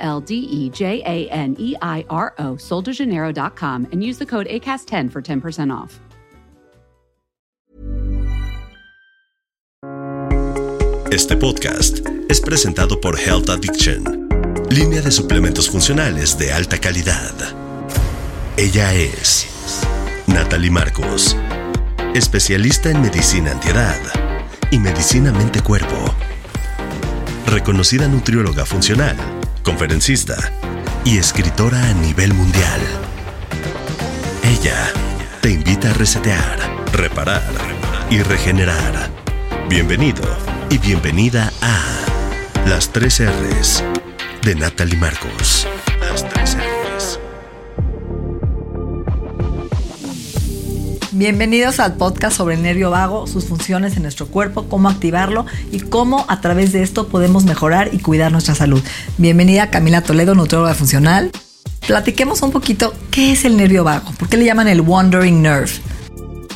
L D E J A N E I R O, soldejaneiro.com, and use the code ACAST10 for 10% off. Este podcast es presentado por Health Addiction, línea de suplementos funcionales de alta calidad. Ella es Natalie Marcos, especialista en medicina antiedad y medicina mente-cuerpo. Reconocida nutrióloga funcional, conferencista y escritora a nivel mundial. Ella te invita a resetear, reparar y regenerar. Bienvenido y bienvenida a Las 3 R's de Natalie Marcos. Bienvenidos al podcast sobre el nervio vago, sus funciones en nuestro cuerpo, cómo activarlo y cómo a través de esto podemos mejorar y cuidar nuestra salud. Bienvenida Camila Toledo, nutrióloga funcional. Platiquemos un poquito qué es el nervio vago, por qué le llaman el wandering nerve.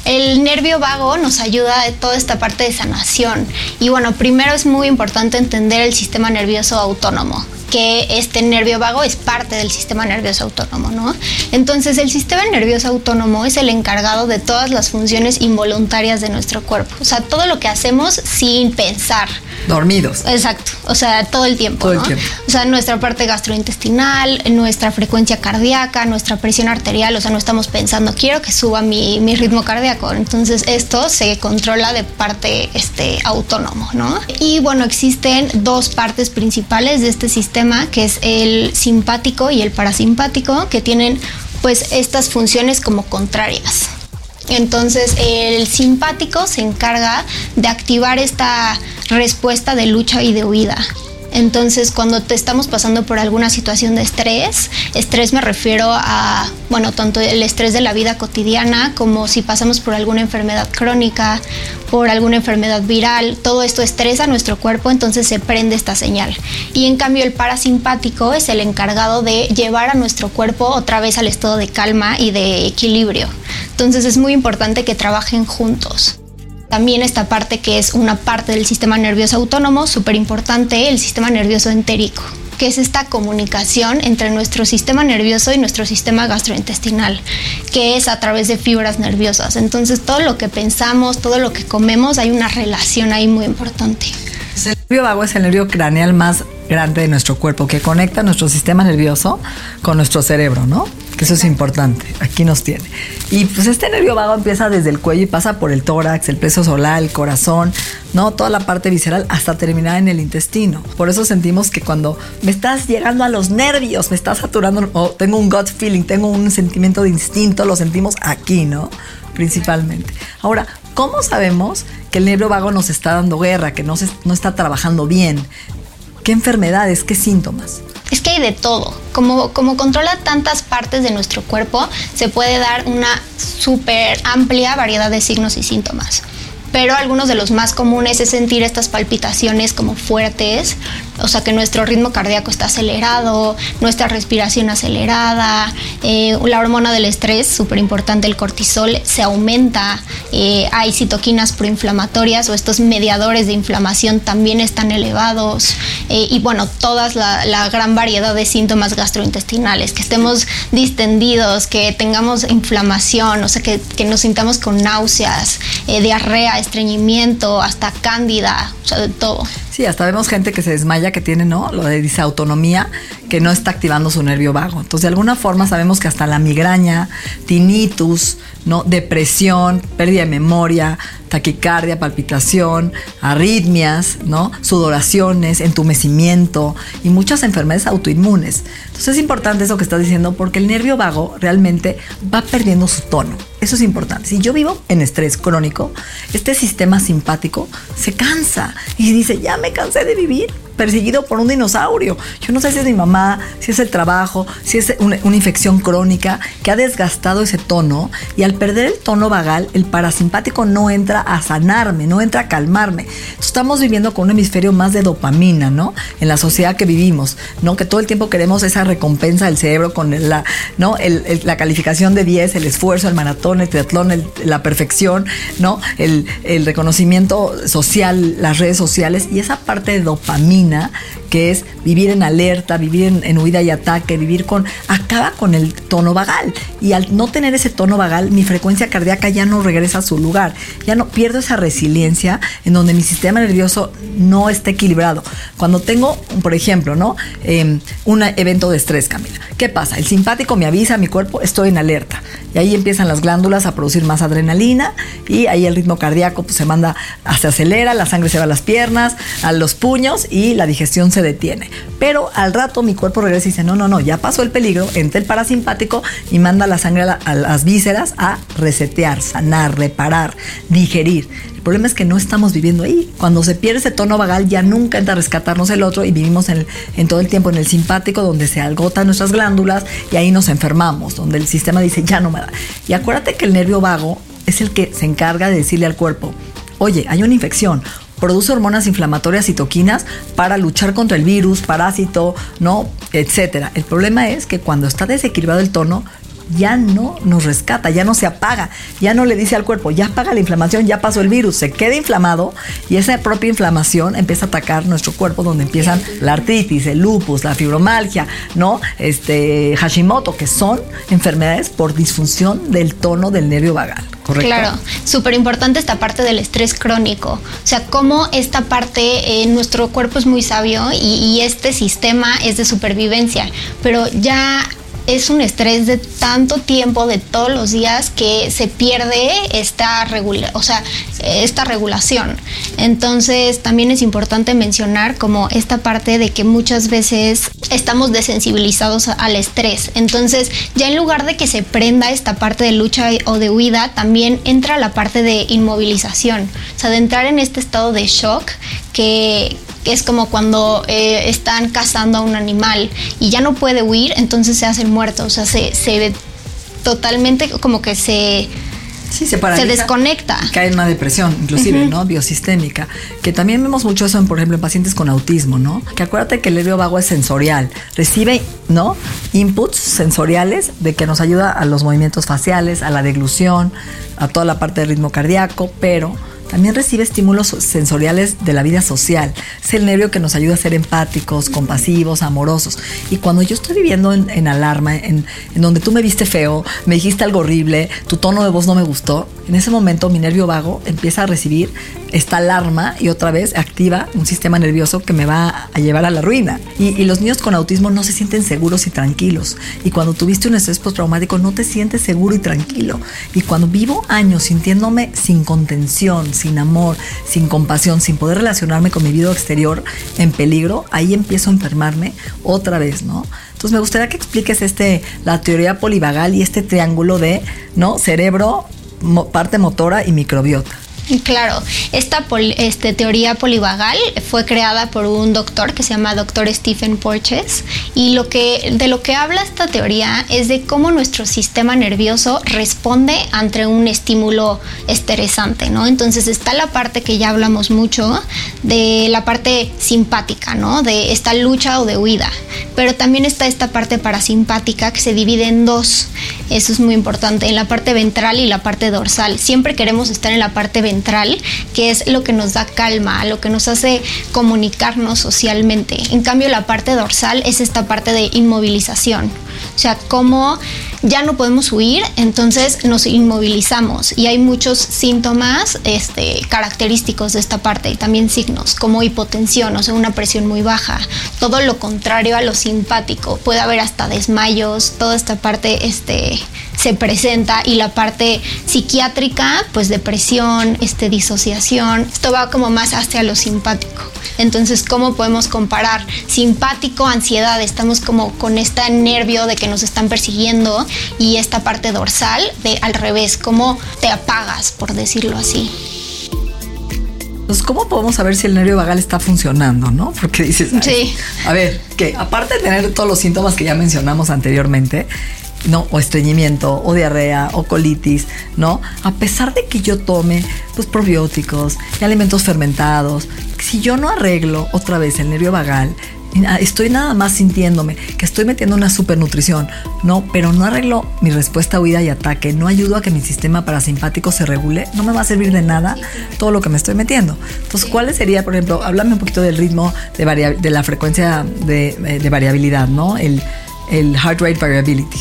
El nervio vago nos ayuda en toda esta parte de sanación. Y bueno, primero es muy importante entender el sistema nervioso autónomo que este nervio vago es parte del sistema nervioso autónomo, ¿no? Entonces el sistema nervioso autónomo es el encargado de todas las funciones involuntarias de nuestro cuerpo, o sea, todo lo que hacemos sin pensar. Dormidos. Exacto, o sea, todo el tiempo. Todo el ¿no? tiempo. O sea, nuestra parte gastrointestinal, nuestra frecuencia cardíaca, nuestra presión arterial, o sea, no estamos pensando, quiero que suba mi, mi ritmo cardíaco. Entonces, esto se controla de parte este, autónomo, ¿no? Y bueno, existen dos partes principales de este sistema, que es el simpático y el parasimpático, que tienen pues estas funciones como contrarias. Entonces el simpático se encarga de activar esta respuesta de lucha y de huida. Entonces, cuando te estamos pasando por alguna situación de estrés, estrés me refiero a, bueno, tanto el estrés de la vida cotidiana como si pasamos por alguna enfermedad crónica, por alguna enfermedad viral, todo esto estresa nuestro cuerpo, entonces se prende esta señal. Y en cambio el parasimpático es el encargado de llevar a nuestro cuerpo otra vez al estado de calma y de equilibrio. Entonces es muy importante que trabajen juntos. También esta parte que es una parte del sistema nervioso autónomo, súper importante, el sistema nervioso entérico, que es esta comunicación entre nuestro sistema nervioso y nuestro sistema gastrointestinal, que es a través de fibras nerviosas. Entonces todo lo que pensamos, todo lo que comemos, hay una relación ahí muy importante. El nervio vago es el nervio craneal más grande de nuestro cuerpo que conecta nuestro sistema nervioso con nuestro cerebro, ¿no? Que eso es importante. Aquí nos tiene. Y pues este nervio vago empieza desde el cuello y pasa por el tórax, el pleso solar, el corazón, ¿no? Toda la parte visceral hasta terminar en el intestino. Por eso sentimos que cuando me estás llegando a los nervios, me estás saturando, o tengo un gut feeling, tengo un sentimiento de instinto, lo sentimos aquí, ¿no? Principalmente. Ahora, ¿cómo sabemos que el nervio vago nos está dando guerra, que no, se, no está trabajando bien? ¿Qué enfermedades, qué síntomas? Es que hay de todo. Como, como controla tantas partes de nuestro cuerpo, se puede dar una súper amplia variedad de signos y síntomas. Pero algunos de los más comunes es sentir estas palpitaciones como fuertes, o sea que nuestro ritmo cardíaco está acelerado, nuestra respiración acelerada, eh, la hormona del estrés, súper importante, el cortisol, se aumenta, eh, hay citoquinas proinflamatorias o estos mediadores de inflamación también están elevados, eh, y bueno, toda la, la, gran variedad de síntomas gastrointestinales, que estemos distendidos, que tengamos inflamación, o sea que, que nos sintamos con náuseas, diarrea, estreñimiento, hasta cándida, o sea, de todo. Sí, hasta vemos gente que se desmaya, que tiene, ¿no? Lo de disautonomía, que no está activando su nervio vago. Entonces, de alguna forma sabemos que hasta la migraña, tinnitus, ¿no? Depresión, pérdida de memoria, taquicardia, palpitación, arritmias, ¿no? Sudoraciones, entumecimiento y muchas enfermedades autoinmunes. Entonces es importante eso que estás diciendo porque el nervio vago realmente va perdiendo su tono. Eso es importante. Si yo vivo en estrés crónico, este sistema simpático se cansa y dice, ya me cansé de vivir perseguido por un dinosaurio. Yo no sé si es mi mamá, si es el trabajo, si es una, infección crónica que ha desgastado ese tono y al perder el tono vagal, el parasimpático no entra a sanarme, no entra a calmarme. Estamos viviendo con un hemisferio más de dopamina, ¿no? En la sociedad que vivimos, ¿no? Que todo el tiempo queremos esa recompensa del cerebro con la, ¿no? la calificación de 10, el esfuerzo, el maratón, el triatlón, la perfección, ¿no? El, el reconocimiento social, las redes sociales y esa parte de dopamina que es vivir en alerta, vivir en, huida y ataque, vivir con, acaba con el tono vagal. Y al no tener ese tono vagal, mi frecuencia cardíaca ya no regresa a su lugar, ya no pierdo esa resiliencia en donde mi sistema nervioso no está equilibrado. Cuando tengo, por ejemplo, ¿no? Em, un evento de estrés, Camila, ¿qué pasa? El simpático me avisa mi cuerpo, estoy en alerta. Y ahí empiezan las glándulas a producir más adrenalina y ahí el ritmo cardíaco pues, se manda, se acelera, la sangre se va a las piernas, a los puños y la digestión se detiene. Pero al rato mi cuerpo regresa y dice, no, no, no, ya pasó el peligro, entra el parasimpático y manda la sangre a, las vísceras a resetear, sanar, reparar, digerir. El problema es que no estamos viviendo ahí. Cuando se pierde ese tono vagal, ya nunca entra a rescatarnos el otro y vivimos en, en, todo el tiempo en el simpático, donde se agotan nuestras glándulas y ahí nos enfermamos, donde el sistema dice, ya no me da. Y acuérdate que el nervio vago es el que se encarga de decirle al cuerpo, oye, hay una infección, produce hormonas inflamatorias citoquinas para luchar contra el virus, parásito, ¿no? Etcétera. El problema es que cuando está desequilibrado el tono, ya no nos rescata, ya no se apaga, ya no le dice al cuerpo, ya apaga la inflamación, ya pasó el virus, se queda inflamado y esa propia inflamación empieza a atacar nuestro cuerpo donde empiezan la artritis, el lupus, la fibromalgia, ¿no? Este Hashimoto, que son enfermedades por disfunción del tono del nervio vagal. ¿Correcto? Claro, súper importante esta parte del estrés crónico. O sea, cómo esta parte, en nuestro cuerpo es muy sabio y este sistema es de supervivencia, pero ya es un estrés de tanto tiempo, de todos los días, que se pierde esta, regula o sea, esta regulación. Entonces, también es importante mencionar como esta parte de que muchas veces estamos desensibilizados al estrés. Entonces, ya en lugar de que se prenda esta parte de lucha o de huida, también entra la parte de inmovilización. O sea, de entrar en este estado de shock que, es como cuando eh, están cazando a un animal y ya no puede huir, entonces se hace muerto, o sea, se, se totalmente como que se... Sí, se, se desconecta. Cae en una depresión, inclusive, ¿no? Biosistémica. Que también vemos mucho eso, en, por ejemplo, en pacientes con autismo, ¿no? Que acuérdate que el nervio vago es sensorial. Recibe, ¿no? Inputs sensoriales de que nos ayuda a los movimientos faciales, a la deglución, a toda la parte del ritmo cardíaco, pero también recibe estímulos sensoriales de la vida social. Es el nervio que nos ayuda a ser empáticos, compasivos, amorosos. Y cuando yo estoy viviendo en, alarma, en, en, donde tú me viste feo, me dijiste algo horrible, tu tono de voz no me gustó, en ese momento mi nervio vago empieza a recibir esta alarma y otra vez activa un sistema nervioso que me va a llevar a la ruina. Y, los niños con autismo no se sienten seguros y tranquilos. Y cuando tuviste un estrés postraumático no te sientes seguro y tranquilo. Y cuando vivo años sintiéndome sin contención, sin amor, sin compasión, sin poder relacionarme con mi vida exterior en peligro, ahí empiezo a enfermarme otra vez, ¿no? Entonces me gustaría que expliques este, la teoría polivagal y este triángulo de ¿no? cerebro, parte motora y microbiota. Claro, esta este, teoría polivagal fue creada por un doctor que se llama doctor Stephen Porches y lo que, de lo que habla esta teoría es de cómo nuestro sistema nervioso responde ante un estímulo estresante, ¿no? Entonces está la parte que ya hablamos mucho de la parte simpática, ¿no? De esta lucha o de huida, pero también está esta parte parasimpática que se divide en dos, eso es muy importante, en la parte ventral y la parte dorsal. Siempre queremos estar en la parte ventral que es lo que nos da calma, lo que nos hace comunicarnos socialmente. En cambio, la parte dorsal es esta parte de inmovilización. O sea, como ya no podemos huir, entonces nos inmovilizamos y hay muchos síntomas este, característicos de esta parte y también signos como hipotensión, o sea, una presión muy baja, todo lo contrario a lo simpático, puede haber hasta desmayos, toda esta parte este, se presenta y la parte psiquiátrica, pues depresión, este, disociación, esto va como más hacia lo simpático. Entonces, ¿cómo podemos comparar simpático, ansiedad? Estamos como con este nervio de que nos están persiguiendo y esta parte dorsal de al revés, cómo te apagas, por decirlo así. Entonces, ¿cómo podemos saber si el nervio vagal está funcionando, no? Porque dices, sí. a ver, que aparte de tener todos los síntomas que ya mencionamos anteriormente, ¿no? O estreñimiento, o diarrea, o colitis, ¿no? A pesar de que yo tome, pues, probióticos y alimentos fermentados, si yo no arreglo otra vez el nervio vagal, estoy nada más sintiéndome que estoy metiendo una supernutrición, no, pero no arreglo mi respuesta a huida y ataque, no ayudo a que mi sistema parasimpático se regule, no me va a servir de nada todo lo que me estoy metiendo. Entonces, ¿cuál sería, por ejemplo, háblame un poquito del ritmo de, de la frecuencia de, variabilidad, ¿no? El, el heart rate variability.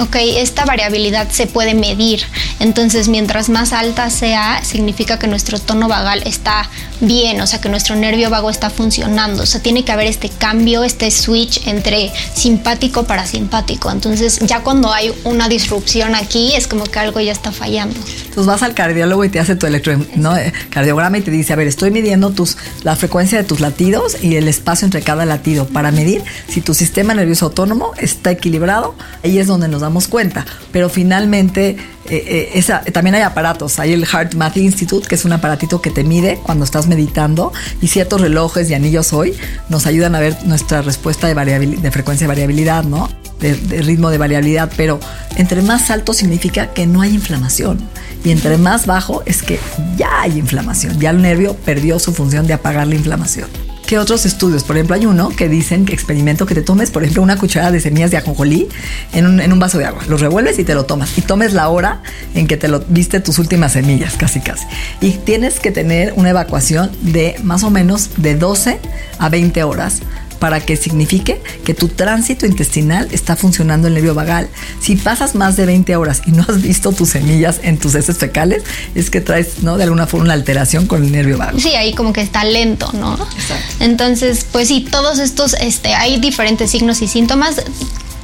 Ok, esta variabilidad se puede medir. Entonces, mientras más alta sea, significa que nuestro tono vagal está bien, o sea, que nuestro nervio vago está funcionando. O sea, tiene que haber este cambio, este switch entre simpático parasimpático. Entonces, ya cuando hay una disrupción aquí, es como que algo ya está fallando. Entonces vas al cardiólogo y te hace tu electrocardiograma y te dice, a ver, estoy midiendo tus, la frecuencia de tus latidos y el espacio entre cada latido para medir si tu sistema nervioso autónomo está equilibrado. Ahí es donde nos damos cuenta. Pero finalmente, eh, eh, también hay aparatos. Hay el Heart Math Institute, que es un aparatito que te mide cuando estás meditando, y ciertos relojes y anillos hoy nos ayudan a ver nuestra respuesta de, de frecuencia de variabilidad, ¿no? De, de ritmo de variabilidad. Pero entre más alto significa que no hay inflamación. Y entre más bajo es que ya hay inflamación. Ya el nervio perdió su función de apagar la inflamación que otros estudios. Por ejemplo, hay uno que dicen que experimento que te tomes, por ejemplo, una cucharada de semillas de ajonjolí en un, en un vaso de agua. Los revuelves y te lo tomas. Y tomes la hora en que te lo viste tus últimas semillas, casi casi. Y tienes que tener una evacuación de más o menos de 12 a 20 horas para que signifique que tu tránsito intestinal está funcionando el nervio vagal. Si pasas más de 20 horas y no has visto tus semillas en tus heces fecales, es que traes, ¿no? De alguna forma una alteración con el nervio vagal. Sí, ahí como que está lento, ¿no? Exacto. Entonces, pues sí, todos estos, este, hay diferentes signos y síntomas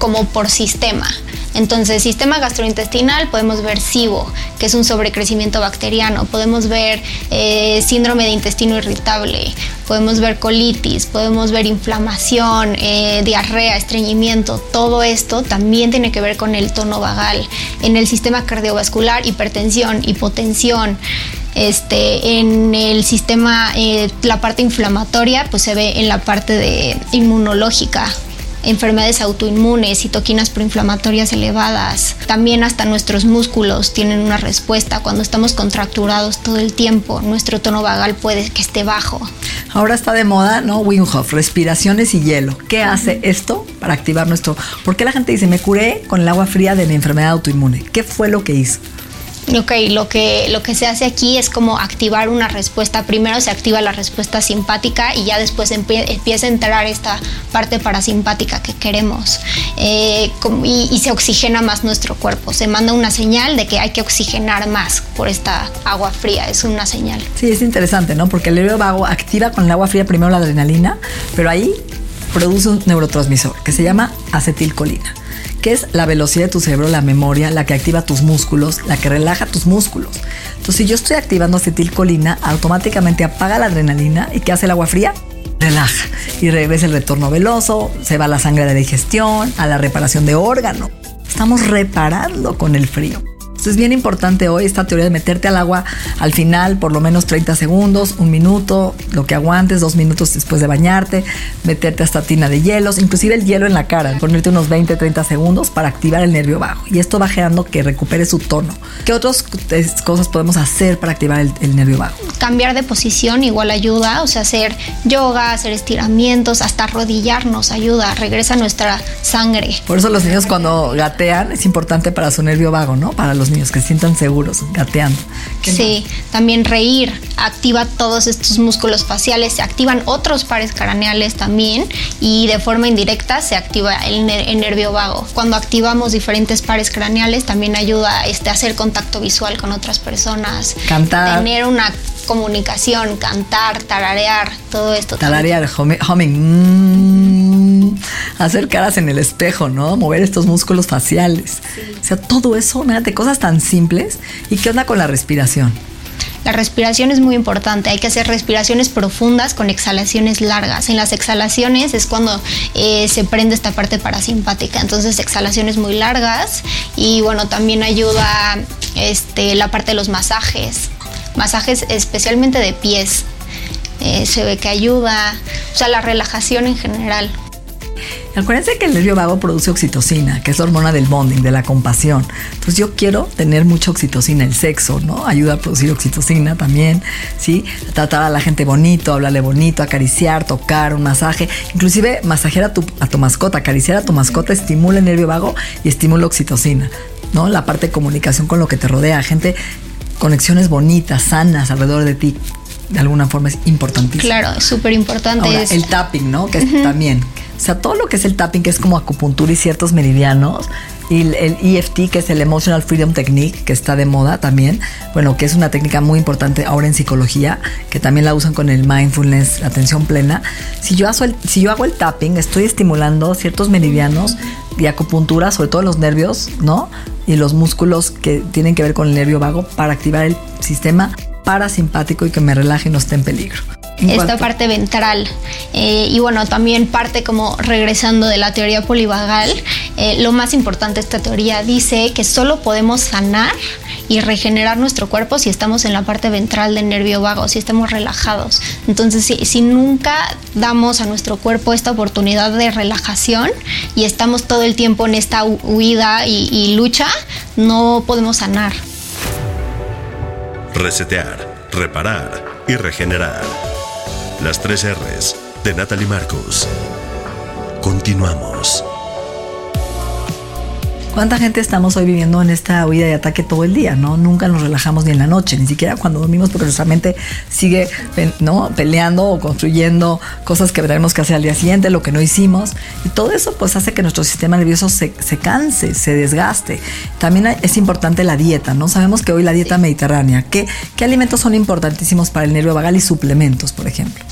como por sistema. Entonces, sistema gastrointestinal podemos ver SIBO, que es un sobrecrecimiento bacteriano, podemos ver eh, síndrome de intestino irritable, podemos ver colitis, podemos ver inflamación, eh, diarrea, estreñimiento, todo esto también tiene que ver con el tono vagal. En el sistema cardiovascular, hipertensión, hipotensión, este, en el sistema, eh, la parte inflamatoria, pues se ve en la parte de inmunológica, enfermedades autoinmunes, citoquinas proinflamatorias elevadas. También hasta nuestros músculos tienen una respuesta. Cuando estamos contracturados todo el tiempo, nuestro tono vagal puede que esté bajo. Ahora está de moda, ¿no? Wim Hof, respiraciones y hielo. ¿Qué hace esto para activar nuestro... ¿Por qué la gente dice, me curé con el agua fría de mi enfermedad autoinmune? ¿Qué fue lo que hizo? Ok, lo que, lo que se hace aquí es como activar una respuesta. Primero se activa la respuesta simpática y ya después empieza a entrar esta parte parasimpática que queremos. Eh, y, se oxigena más nuestro cuerpo. Se manda una señal de que hay que oxigenar más por esta agua fría. Es una señal. Sí, es interesante, ¿no? Porque el nervio vago activa con el agua fría primero la adrenalina, pero ahí produce un neurotransmisor que se llama acetilcolina que es la velocidad de tu cerebro, la memoria, la que activa tus músculos, la que relaja tus músculos. Entonces, si yo estoy activando acetilcolina, automáticamente apaga la adrenalina y ¿qué hace el agua fría? Relaja y regresa el retorno veloso, se va la sangre de digestión, a la reparación de órgano. Estamos reparando con el frío. Entonces es bien importante hoy esta teoría de meterte al agua al final, por lo menos 30 segundos, un minuto, lo que aguantes, dos minutos después de bañarte, meterte hasta tina de hielos, inclusive el hielo en la cara, ponerte unos 20, 30 segundos para activar el nervio bajo. Y esto va generando que recupere su tono. ¿Qué otras cosas podemos hacer para activar el, el nervio bajo? Cambiar de posición igual ayuda, o sea, hacer yoga, hacer estiramientos, hasta arrodillarnos ayuda, regresa nuestra sangre. Por eso los niños cuando gatean es importante para su nervio vago, ¿no? Para los niños que se sientan seguros gateando. Sí, también reír activa todos estos músculos faciales, se activan otros pares craneales también y de forma indirecta se activa el, nervio vago. Cuando activamos diferentes pares craneales también ayuda este, a hacer contacto visual con otras personas. Cantar. Tener una comunicación, cantar, tararear, todo esto. Tararear, humming. Mm. hacer caras en el espejo, ¿no? Mover estos músculos faciales. O sea, todo eso, de cosas tan simples. ¿Y qué onda con la respiración? La respiración es muy importante, hay que hacer respiraciones profundas con exhalaciones largas. En las exhalaciones es cuando eh, se prende esta parte parasimpática, entonces exhalaciones muy largas y bueno, también ayuda este, la parte de los masajes, masajes especialmente de pies. Eh, se ve que ayuda, o sea, la relajación en general. Acuérdense que el nervio vago produce oxitocina, que es la hormona del bonding, de la compasión. Entonces yo quiero tener mucha oxitocina, el sexo, ¿no? Ayuda a producir oxitocina también, ¿sí? Tratar a la gente bonito, hablarle bonito, acariciar, tocar, un masaje, inclusive masajear a tu, a tu mascota, acariciar a tu mascota estimula el nervio vago y estimula oxitocina, ¿no? La parte de comunicación con lo que te rodea, gente, conexiones bonitas, sanas alrededor de ti de alguna forma es importantísimo. Claro, es súper importante. El tapping, ¿no? Que es también o sea, todo lo que es el tapping, que es como acupuntura y ciertos meridianos, y el EFT, que es el Emotional Freedom Technique, que está de moda también, bueno, que es una técnica muy importante ahora en psicología, que también la usan con el mindfulness, atención plena. Si yo, hago el, si yo hago el tapping, estoy estimulando ciertos meridianos y acupuntura, sobre todo los nervios, ¿no? Y los músculos que tienen que ver con el nervio vago para activar el sistema parasimpático y que me relaje y no esté en peligro esta parte ventral. Eh, y bueno, también parte como regresando de la teoría polivagal, eh, lo más importante de esta teoría dice que solo podemos sanar y regenerar nuestro cuerpo si estamos en la parte ventral del nervio vago, si estamos relajados. Entonces, si, nunca damos a nuestro cuerpo esta oportunidad de relajación y estamos todo el tiempo en esta huida y lucha, no podemos sanar. Resetear, reparar y regenerar. Las tres R's de Natalie Marcos. Continuamos. ¿Cuánta gente estamos hoy viviendo en esta huida y ataque todo el día? ¿no? Nunca nos relajamos ni en la noche, ni siquiera cuando dormimos, porque nuestra mente sigue ¿no? peleando o construyendo cosas que tenemos que hacer al día siguiente, lo que no hicimos. Y todo eso pues hace que nuestro sistema nervioso se, canse, se desgaste. También es importante la dieta, ¿no? Sabemos que hoy la dieta mediterránea, ¿qué, ¿qué alimentos son importantísimos para el nervio vagal y suplementos, por ejemplo?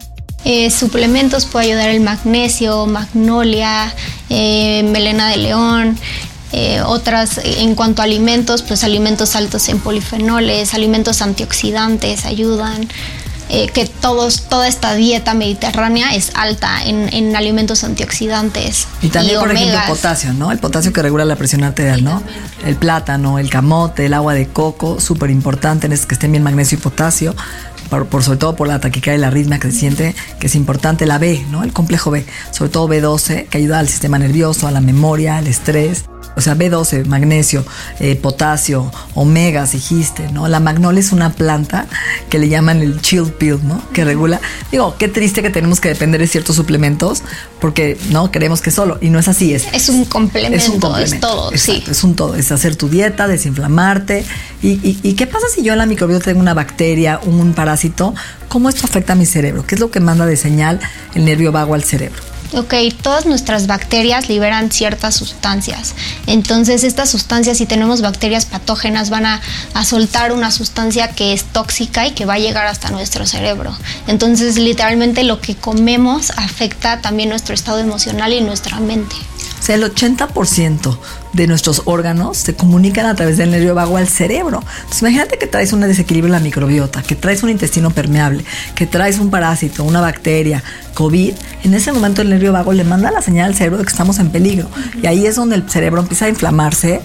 Eh, suplementos puede ayudar el magnesio, magnolia, eh, melena de león. Eh, otras en cuanto a alimentos, pues alimentos altos en polifenoles, alimentos antioxidantes ayudan. que todos, toda esta dieta mediterránea es alta en, alimentos antioxidantes. Y también, por ejemplo, potasio, ¿no? El potasio que regula la presión arterial, ¿no? El plátano, el camote, el agua de coco, súper importante, es que estén bien magnesio y potasio por, sobre todo por la taquicardia y la arritmia creciente, que es importante, la B, ¿no? El complejo B, sobre todo B12, que ayuda al sistema nervioso, a la memoria, al estrés o sea, B12, magnesio, eh, potasio, omega, dijiste, ¿no? La magnolia es una planta que le llaman el chill pill, ¿no? Que regula. Digo, qué triste que tenemos que depender de ciertos suplementos porque no queremos que solo. Y no es así. Es, es un complemento, es, un complemento, es todo, sí. Es un todo. Es hacer tu dieta, desinflamarte. Y, y, qué pasa si yo en la microbiota tengo una bacteria, un parásito? ¿Cómo esto afecta a mi cerebro? ¿Qué es lo que manda de señal el nervio vago al cerebro? Ok, todas nuestras bacterias liberan ciertas sustancias. Entonces, estas sustancias, si tenemos bacterias patógenas, van a, soltar una sustancia que es tóxica y que va a llegar hasta nuestro cerebro. Entonces, literalmente lo que comemos afecta también nuestro estado emocional y nuestra mente. O sea, el 80% de nuestros órganos se comunican a través del nervio vago al cerebro. Entonces, imagínate que traes un desequilibrio en la microbiota, que traes un intestino permeable, que traes un parásito, una bacteria, COVID. En ese momento el nervio vago le manda la señal al cerebro de que estamos en peligro. Y ahí es donde el cerebro empieza a inflamarse,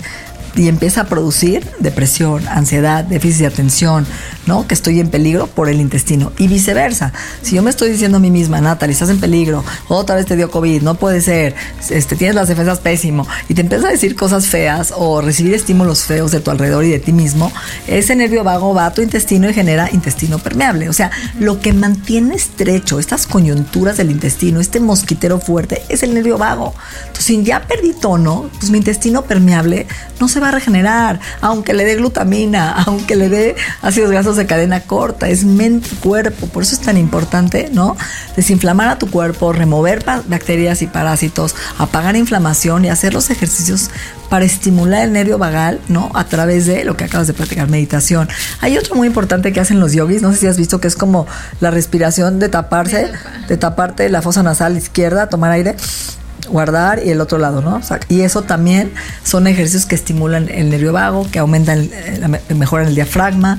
y empieza a producir depresión, ansiedad, déficit de atención, ¿no? Que estoy en peligro por el intestino. Y viceversa. Si yo me estoy diciendo a mí misma, Natalie, estás en peligro, otra vez te dio COVID, no puede ser, este, tienes las defensas pésimo, y te empiezas a decir cosas feas o recibir estímulos feos de tu alrededor y de ti mismo, ese nervio vago va a tu intestino y genera intestino permeable. O sea, lo que mantiene estrecho estas coyunturas del intestino, este mosquitero fuerte, es el nervio vago. Entonces, si ya perdí tono, pues mi intestino permeable no se va a regenerar, aunque le dé glutamina, aunque le dé ácidos grasos de cadena corta, es mente cuerpo, por eso es tan importante, ¿no? Desinflamar a tu cuerpo, remover bacterias y parásitos, apagar inflamación y hacer los ejercicios para estimular el nervio vagal, ¿no? A través de lo que acabas de practicar, meditación. Hay otro muy importante que hacen los yogis, no sé si has visto que es como la respiración de taparse, de taparte la fosa nasal izquierda, tomar aire guardar y el otro lado, ¿no? y eso también son ejercicios que estimulan el nervio vago, que aumentan, mejoran el diafragma,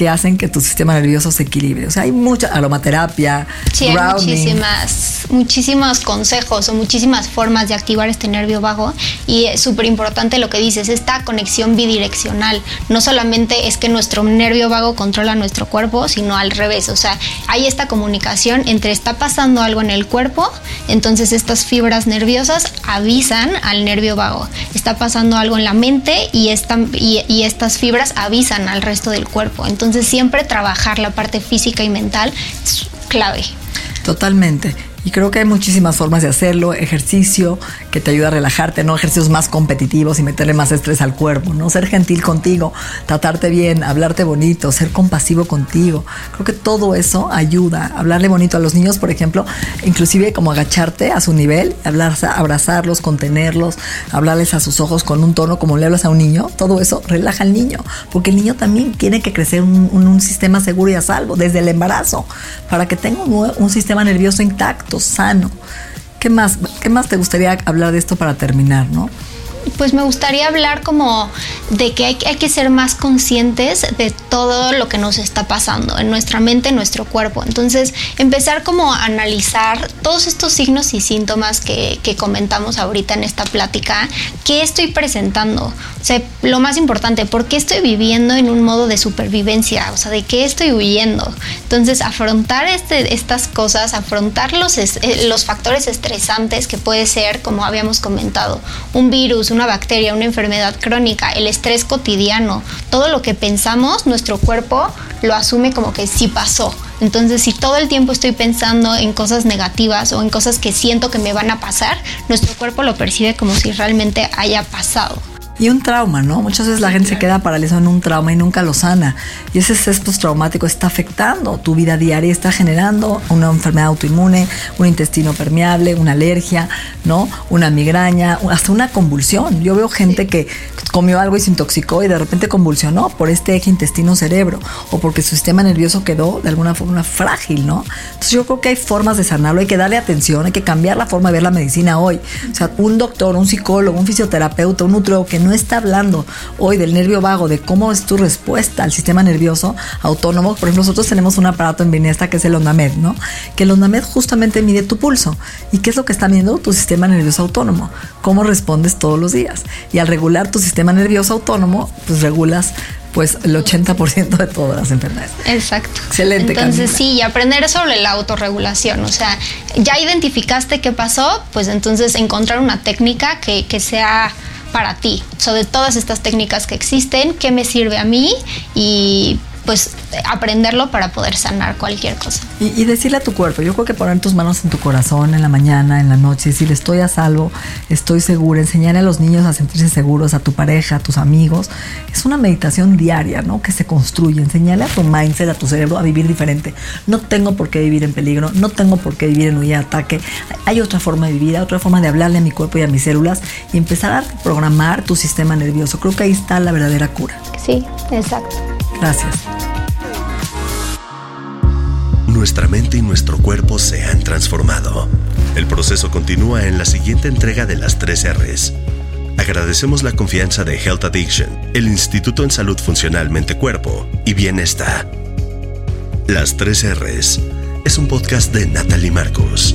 que hacen que tu sistema nervioso se equilibre. O sea, hay mucha aromaterapia, sí, hay muchísimas, muchísimos consejos o muchísimas formas de activar este nervio vago y es súper importante lo que dices, esta conexión bidireccional. No solamente es que nuestro nervio vago controla nuestro cuerpo, sino al revés. O sea, hay esta comunicación entre está pasando algo en el cuerpo, entonces estas fibras nerviosas avisan al nervio vago. Está pasando algo en la mente y, y, y estas fibras avisan al resto del cuerpo. Entonces, entonces siempre trabajar la parte física y mental es clave. Totalmente. Y creo que hay muchísimas formas de hacerlo. Ejercicio que te ayuda a relajarte, no ejercicios más competitivos y meterle más estrés al cuerpo, ¿no? Ser gentil contigo, tratarte bien, hablarte bonito, ser compasivo contigo. Creo que todo eso ayuda. Hablarle bonito a los niños, por ejemplo, inclusive como agacharte a su nivel, hablar, abrazarlos, contenerlos, hablarles a sus ojos con un tono como le hablas a un niño. Todo eso relaja al niño, porque el niño también tiene que crecer un, un, sistema seguro y a salvo desde el embarazo para que tenga un, un sistema nervioso intacto sano. ¿Qué más, ¿Qué más te gustaría hablar de esto para terminar, no? Pues me gustaría hablar como de que hay, que ser más conscientes de todo lo que nos está pasando en nuestra mente, en nuestro cuerpo. Entonces, empezar como a analizar todos estos signos y síntomas que, que comentamos ahorita en esta plática, ¿qué estoy presentando? O sea, lo más importante, ¿por qué estoy viviendo en un modo de supervivencia? O sea, ¿de qué estoy huyendo? Entonces, afrontar este, estas cosas, afrontar los, eh, los factores estresantes que puede ser, como habíamos comentado, un virus, una bacteria, una enfermedad crónica, el estrés cotidiano, todo lo que pensamos, nuestro cuerpo lo asume como que sí pasó. Entonces, si todo el tiempo estoy pensando en cosas negativas o en cosas que siento que me van a pasar, nuestro cuerpo lo percibe como si realmente haya pasado y un trauma, ¿no? Muchas veces la gente se queda paralizada en un trauma y nunca lo sana. Y ese estrés postraumático está afectando tu vida diaria, está generando una enfermedad autoinmune, un intestino permeable, una alergia, ¿no? Una migraña, hasta una convulsión. Yo veo gente que comió algo y se intoxicó y de repente convulsionó por este eje intestino-cerebro o porque su sistema nervioso quedó de alguna forma frágil, ¿no? Entonces yo creo que hay formas de sanarlo, hay que darle atención, hay que cambiar la forma de ver la medicina hoy. O sea, un doctor, un psicólogo, un fisioterapeuta, un nutriólogo que no no está hablando hoy del nervio vago, de cómo es tu respuesta al sistema nervioso autónomo, por ejemplo, nosotros tenemos un aparato en Binesta que es el ONDAMED, ¿no? Que el ONDAMED justamente mide tu pulso. ¿Y qué es lo que está midiendo tu sistema nervioso autónomo? Cómo respondes todos los días. Y al regular tu sistema nervioso autónomo, pues regulas pues el 80% de todas las enfermedades. Exacto. Excelente. Entonces sí, y aprender sobre la autorregulación, o sea, ya identificaste qué pasó, pues entonces encontrar una técnica que, que sea para ti, sobre todas estas técnicas que existen, qué me sirve a mí y pues aprenderlo para poder sanar cualquier cosa. Y, decirle a tu cuerpo, yo creo que poner tus manos en tu corazón en la mañana, en la noche, decirle estoy a salvo, estoy segura, enseñar a los niños a sentirse seguros, a tu pareja, a tus amigos, es una meditación diaria, ¿no? Que se construye, enseñarle a tu mindset, a tu cerebro a vivir diferente. No tengo por qué vivir en peligro, no tengo por qué vivir en huida de ataque, hay otra forma de vivir, hay otra forma de hablarle a mi cuerpo y a mis células y empezar a programar tu sistema nervioso. Creo que ahí está la verdadera cura. Sí, exacto. Gracias. Nuestra mente y nuestro cuerpo se han transformado. El proceso continúa en la siguiente entrega de las 3 R's. Agradecemos la confianza de Health Addiction, el Instituto en Salud Funcional Mente Cuerpo y Bienestar. Las 3 R's es un podcast de Natalie Marcos.